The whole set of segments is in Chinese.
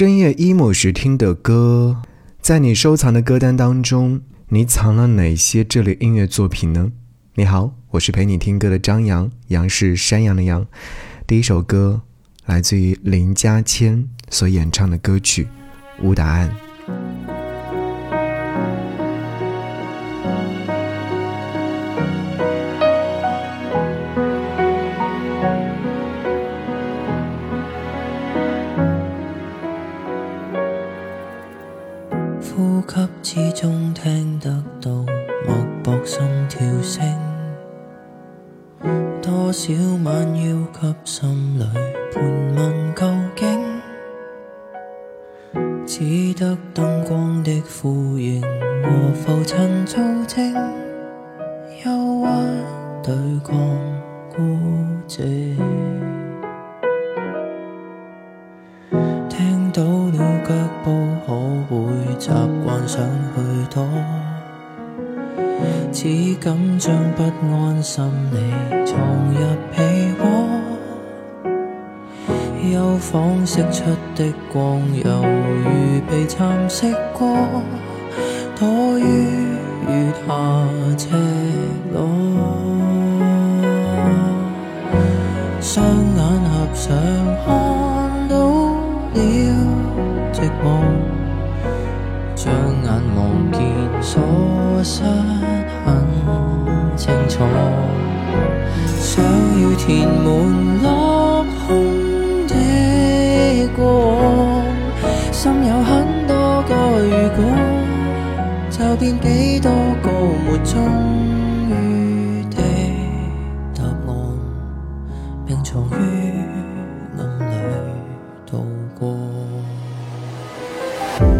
深夜 emo 时听的歌，在你收藏的歌单当中，你藏了哪些这类音乐作品呢？你好，我是陪你听歌的张扬，杨是山羊的羊。第一首歌来自于林家谦所演唱的歌曲《无答案》。小晚要给心里盘问究竟，只得灯光的呼应和浮尘造证，忧郁对抗孤寂。听到了脚步，可会习惯想去躲？只敢将不安心理藏入被窝，幽房释出的光，犹如被蚕食过，躲于月下赤裸，双眼合上看到。了寂寞，将眼望见所失填满落空的。过往，心有很多个如果，就变几多个没终于的。答案，并藏于暗里。度过，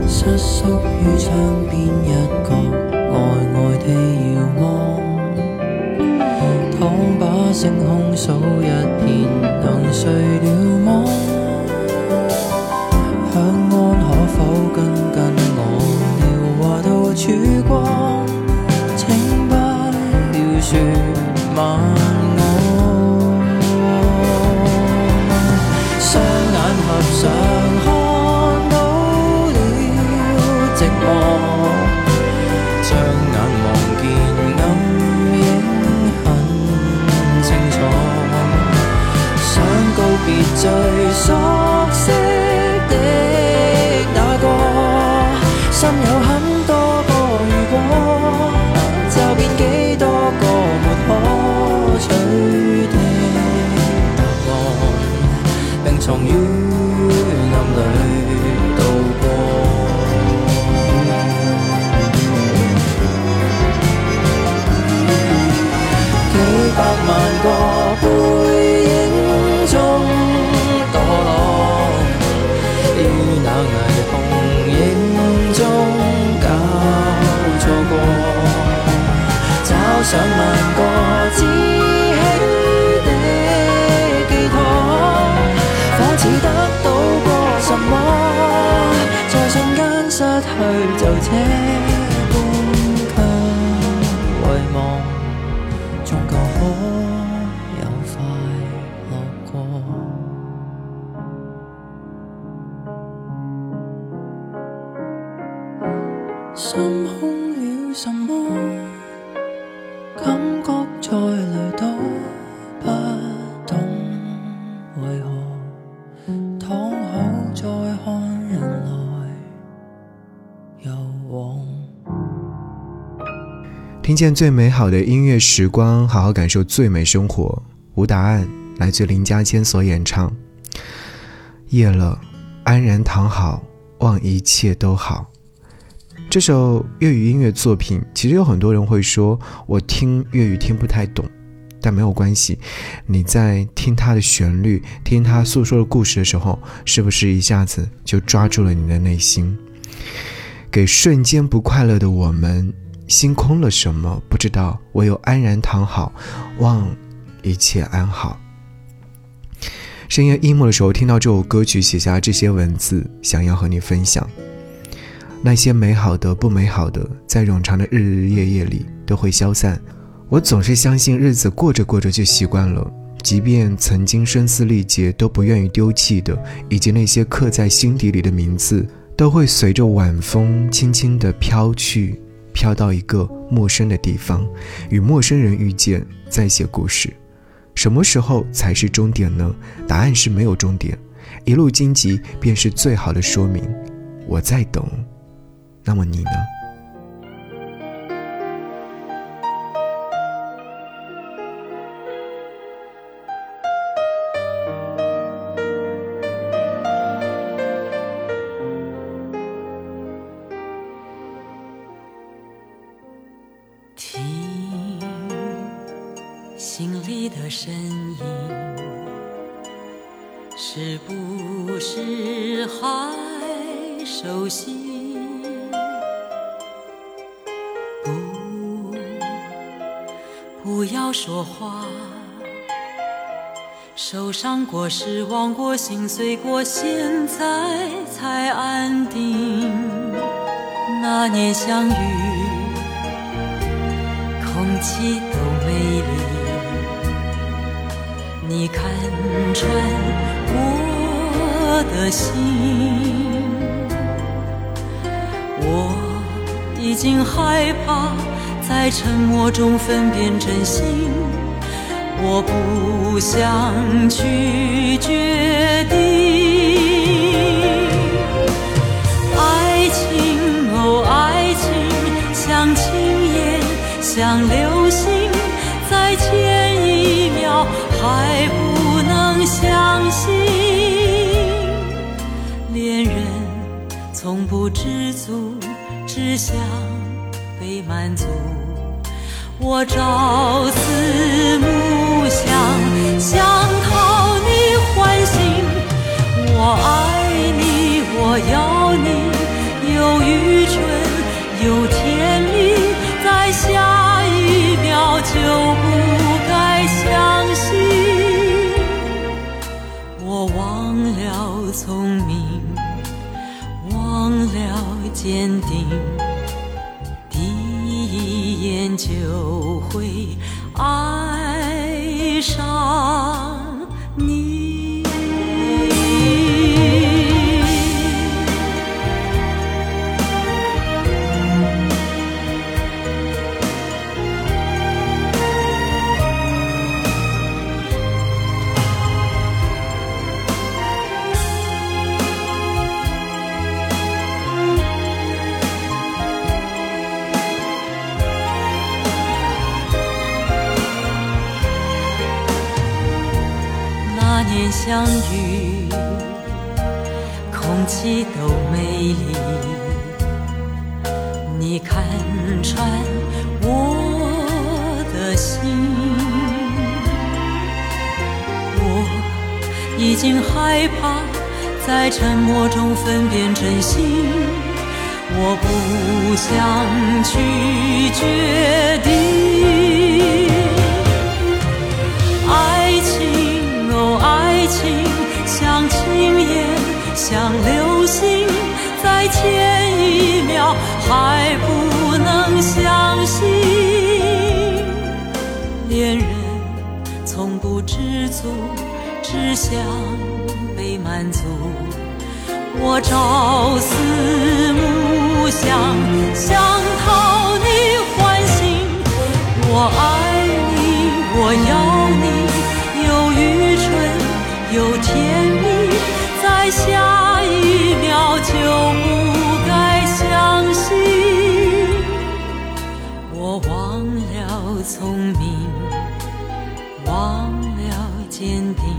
瑟缩于窗边一能心空了什么？感觉再来都不懂为何，躺好再看人来又往。听见最美好的音乐时光，好好感受最美生活。无答案，来自林家谦所演唱。夜了，安然躺好，望一切都好。这首粤语音乐作品，其实有很多人会说，我听粤语听不太懂，但没有关系。你在听它的旋律，听它诉说的故事的时候，是不是一下子就抓住了你的内心？给瞬间不快乐的我们，心空了什么不知道，唯有安然躺好，望一切安好。深夜 emo 的时候，听到这首歌曲，写下这些文字，想要和你分享。那些美好的、不美好的，在冗长的日日夜夜里都会消散。我总是相信日子过着过着就习惯了，即便曾经声嘶力竭都不愿意丢弃的，以及那些刻在心底里的名字，都会随着晚风轻轻地飘去，飘到一个陌生的地方，与陌生人遇见，再写故事。什么时候才是终点呢？答案是没有终点，一路荆棘便是最好的说明。我在等，那么你呢？醉，过，现在才安定。那年相遇，空气都美丽。你看穿我的心，我已经害怕在沉默中分辨真心，我不想去决定。爱情哦，爱情像青烟，像流星，在前一秒。还不能相信，恋人从不知足，只想被满足。我朝思暮想，想讨你欢心。我爱你，我要你，有愚蠢，有甜蜜，在下一秒就不该相信。我忘了聪明，忘了坚，默中分辨真心，我不想去决定。爱情哦，爱情像青烟像流星，在前一秒还不能相信。恋人从不知足，只想被满足。我朝思暮想，想讨你欢心。我爱你，我要你，有愚蠢，有甜蜜，在下一秒。就不该相信，我忘了聪明，忘了坚定，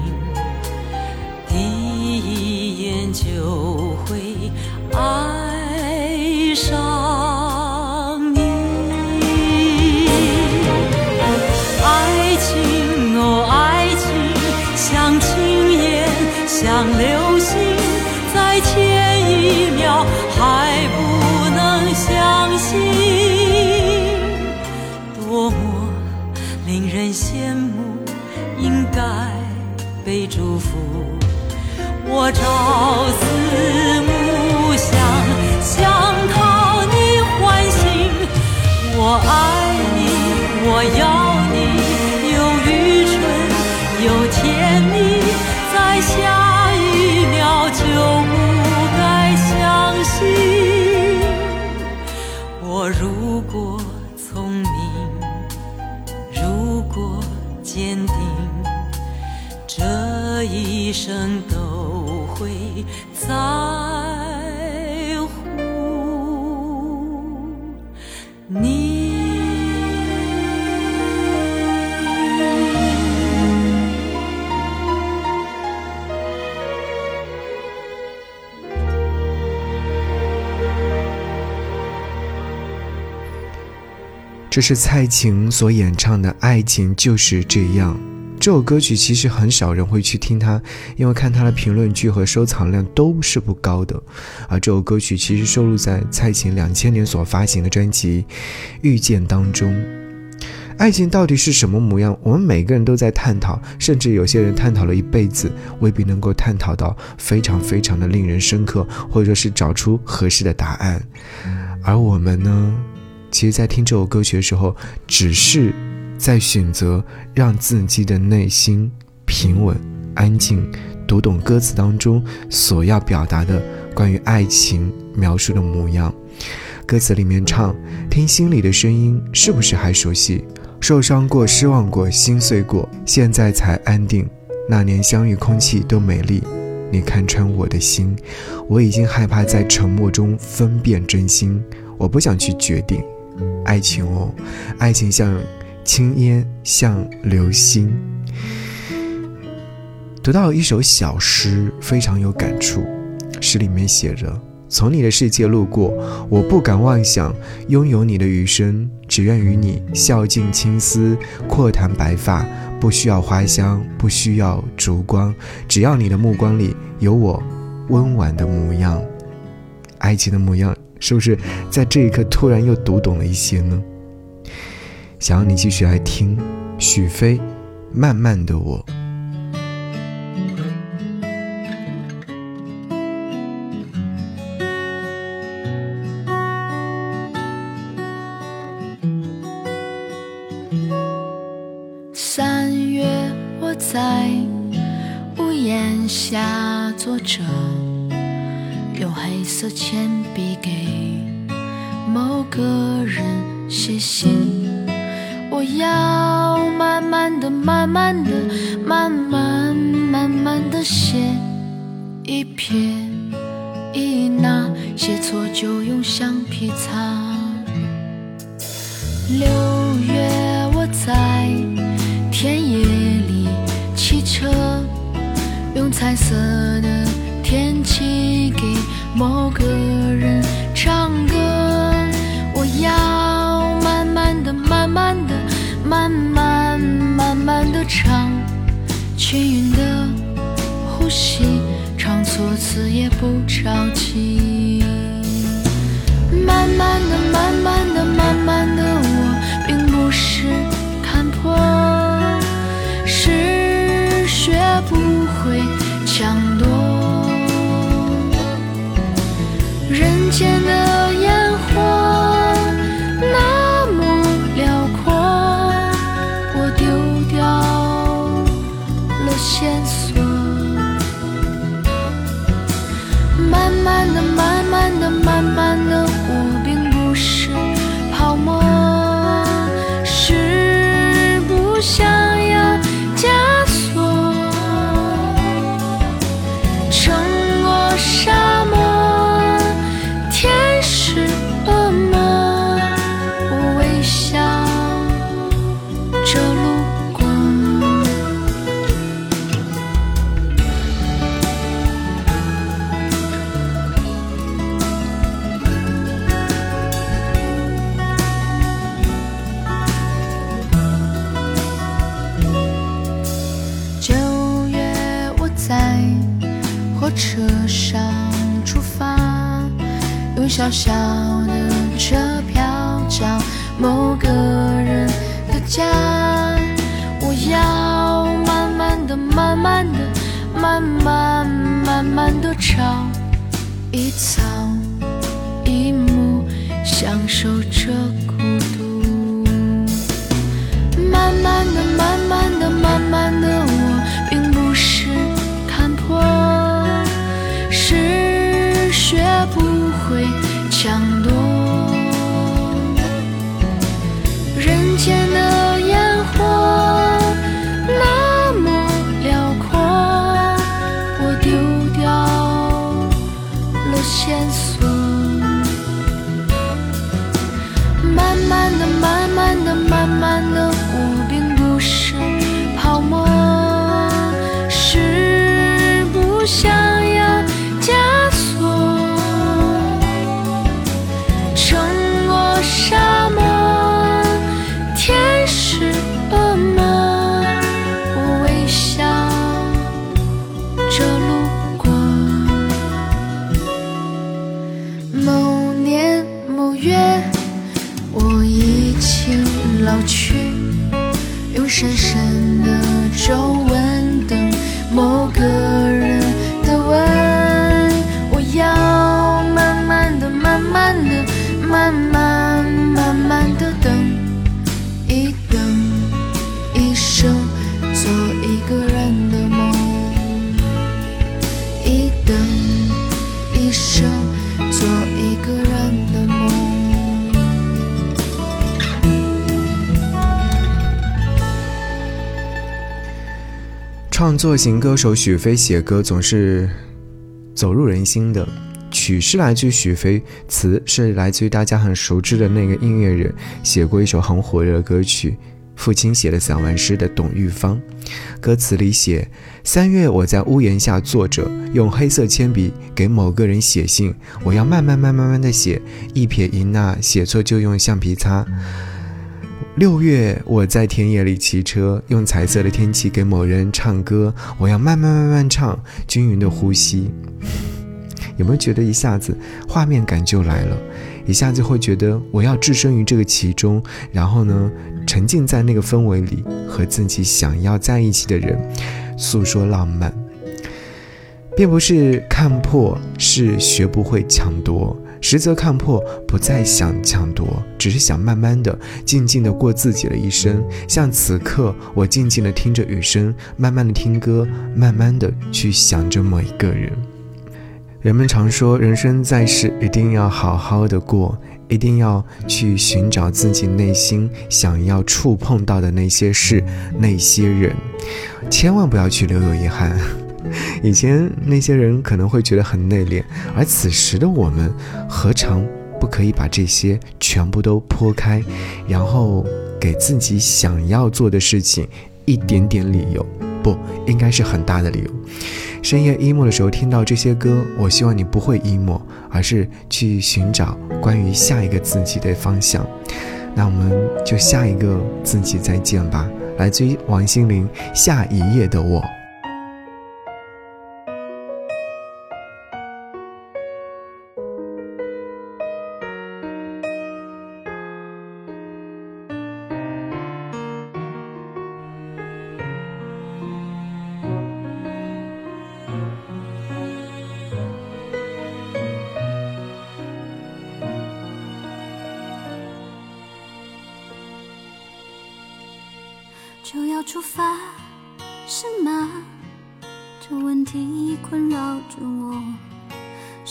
这是蔡琴所演唱的《爱情就是这样》。这首歌曲其实很少人会去听它，因为看它的评论区和收藏量都是不高的。而这首歌曲其实收录在蔡琴两千年所发行的专辑《遇见》当中。爱情到底是什么模样？我们每个人都在探讨，甚至有些人探讨了一辈子，未必能够探讨到非常非常的令人深刻，或者说是找出合适的答案。而我们呢？其实，在听这首歌曲的时候，只是在选择让自己的内心平稳、安静，读懂歌词当中所要表达的关于爱情描述的模样。歌词里面唱：“听心里的声音，是不是还熟悉？受伤过、失望过、心碎过，现在才安定。那年相遇，空气都美丽。你看穿我的心，我已经害怕在沉默中分辨真心。我不想去决定。”爱情哦，爱情像青烟，像流星。读到一首小诗，非常有感触。诗里面写着：“从你的世界路过，我不敢妄想拥有你的余生，只愿与你笑尽青丝，阔谈白发。不需要花香，不需要烛光，只要你的目光里有我温婉的模样，爱情的模样。”是不是在这一刻突然又读懂了一些呢？想要你继续来听许飞《慢慢的我》。一捺，写错就用橡皮擦。六月我在田野里骑车，用彩色的天气给。某个人唱歌，我要慢慢的、慢慢的、慢慢、慢慢的唱，均匀的呼吸，多次也不着急。慢慢的、慢慢的、慢慢的，是学不深深作型歌手许飞写歌总是走入人心的，曲是来自于许飞，词是来自于大家很熟知的那个音乐人，写过一首很火热的歌曲。父亲写的散文诗的董玉芳，歌词里写：三月我在屋檐下坐着，用黑色铅笔给某个人写信，我要慢慢慢慢慢的写，一撇一捺，写错就用橡皮擦。六月，我在田野里骑车，用彩色的天气给某人唱歌。我要慢慢慢慢唱，均匀的呼吸。有没有觉得一下子画面感就来了？一下子会觉得我要置身于这个其中，然后呢，沉浸在那个氛围里，和自己想要在一起的人诉说浪漫，并不是看破，是学不会抢夺。实则看破，不再想抢夺，只是想慢慢的、静静的过自己的一生。像此刻，我静静的听着雨声，慢慢的听歌，慢慢的去想着某一个人。人们常说，人生在世一定要好好的过，一定要去寻找自己内心想要触碰到的那些事、那些人，千万不要去留有遗憾。以前那些人可能会觉得很内敛，而此时的我们，何尝不可以把这些全部都剖开，然后给自己想要做的事情一点点理由？不应该是很大的理由。深夜 emo 的时候听到这些歌，我希望你不会 emo，而是去寻找关于下一个自己的方向。那我们就下一个自己再见吧。来自于王心凌《下一页的我》。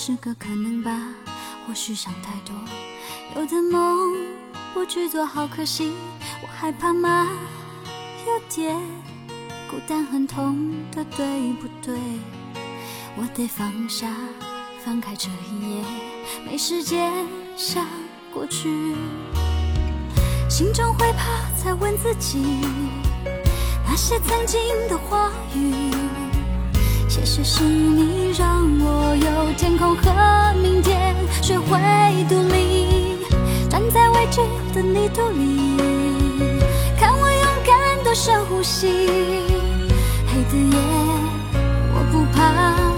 是个可能吧？或许想太多，有的梦不去做好可惜，我害怕吗？有点孤单，很痛的，对不对？我得放下，翻开这一页，没时间想过去。心中会怕，才问自己那些曾经的话语。也许是你让我有天空和明天，学会独立，站在未知的泥土里，看我勇敢的深呼吸。黑的夜我不怕，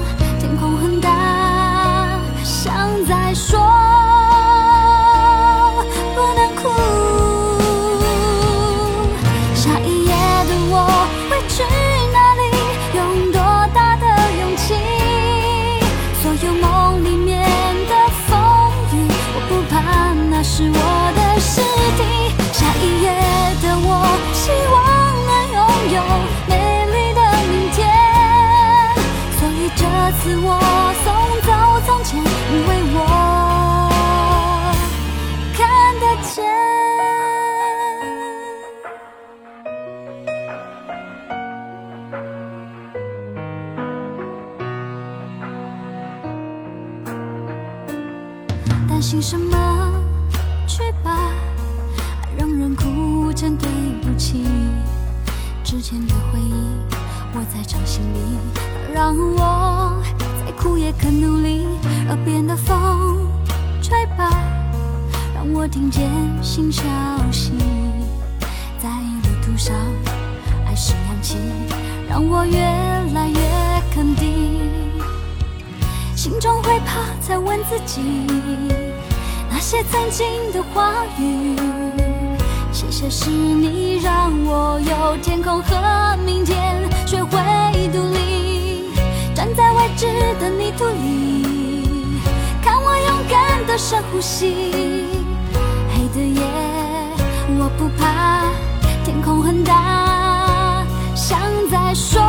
心什么？去吧，爱让人哭成对不起。之前的回忆，我在掌心里，让我再苦也肯努力。耳边的风，吹吧，让我听见新消息。在旅途上，爱是氧气，让我越来越肯定。心中会怕，才问自己些曾经的话语。谢谢谢是你让我有天空和明天，学会独立，站在未知的泥土里，看我勇敢的深呼吸。黑的夜，我不怕，天空很大，像在说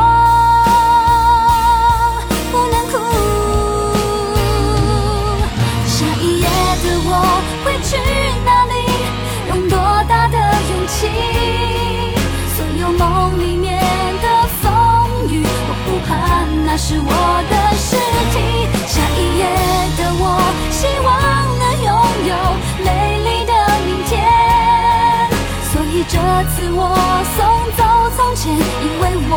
这次我送走从前，因为我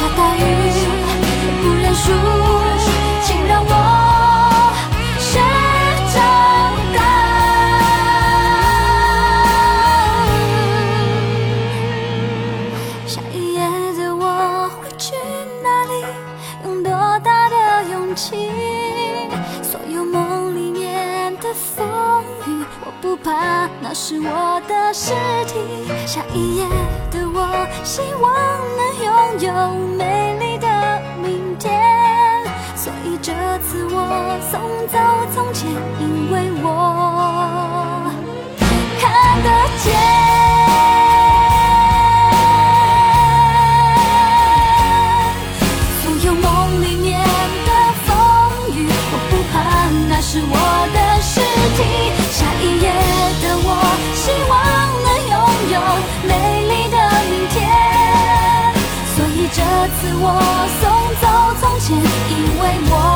下大雨不认输，请让我学长大。下一页的我会去哪里？用多大的勇气？所有梦里？面的风雨，我不怕，那是我的尸体。下一页的我，希望能拥有美丽的明天。所以这次我送走从前，因为我次我送走从前，因为我。